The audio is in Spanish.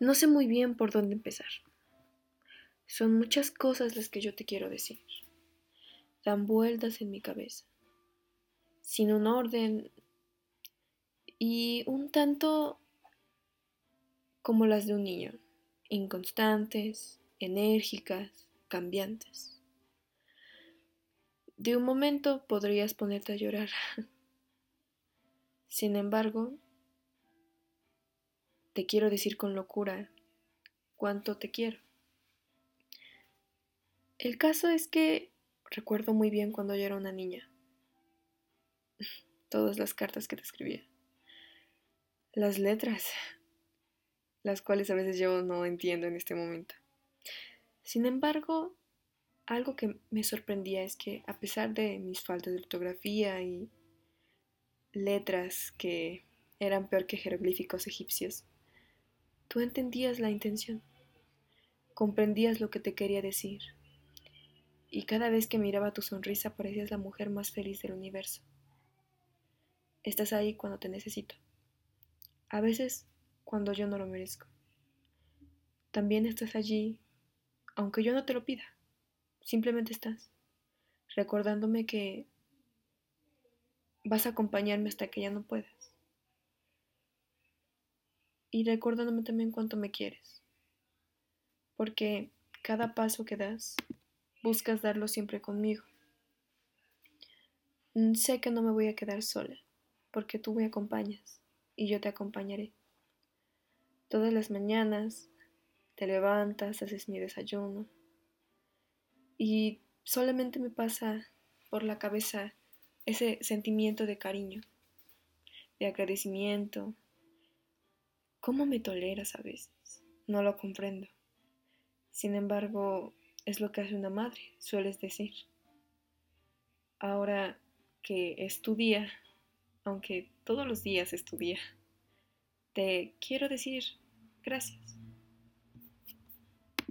No sé muy bien por dónde empezar. Son muchas cosas las que yo te quiero decir. Dan vueltas en mi cabeza, sin un orden y un tanto como las de un niño, inconstantes, enérgicas, cambiantes. De un momento podrías ponerte a llorar. Sin embargo, te quiero decir con locura cuánto te quiero. El caso es que recuerdo muy bien cuando yo era una niña. Todas las cartas que te escribía. Las letras, las cuales a veces yo no entiendo en este momento. Sin embargo, algo que me sorprendía es que a pesar de mis faltas de ortografía y letras que eran peor que jeroglíficos egipcios, tú entendías la intención, comprendías lo que te quería decir, y cada vez que miraba tu sonrisa parecías la mujer más feliz del universo. Estás ahí cuando te necesito, a veces cuando yo no lo merezco. También estás allí aunque yo no te lo pida. Simplemente estás recordándome que vas a acompañarme hasta que ya no puedas. Y recordándome también cuánto me quieres. Porque cada paso que das, buscas darlo siempre conmigo. Mm, sé que no me voy a quedar sola, porque tú me acompañas y yo te acompañaré. Todas las mañanas te levantas, haces mi desayuno y solamente me pasa por la cabeza ese sentimiento de cariño, de agradecimiento. ¿Cómo me toleras a veces? No lo comprendo. Sin embargo, es lo que hace una madre, sueles decir. Ahora que es tu día, aunque todos los días es tu día, te quiero decir gracias.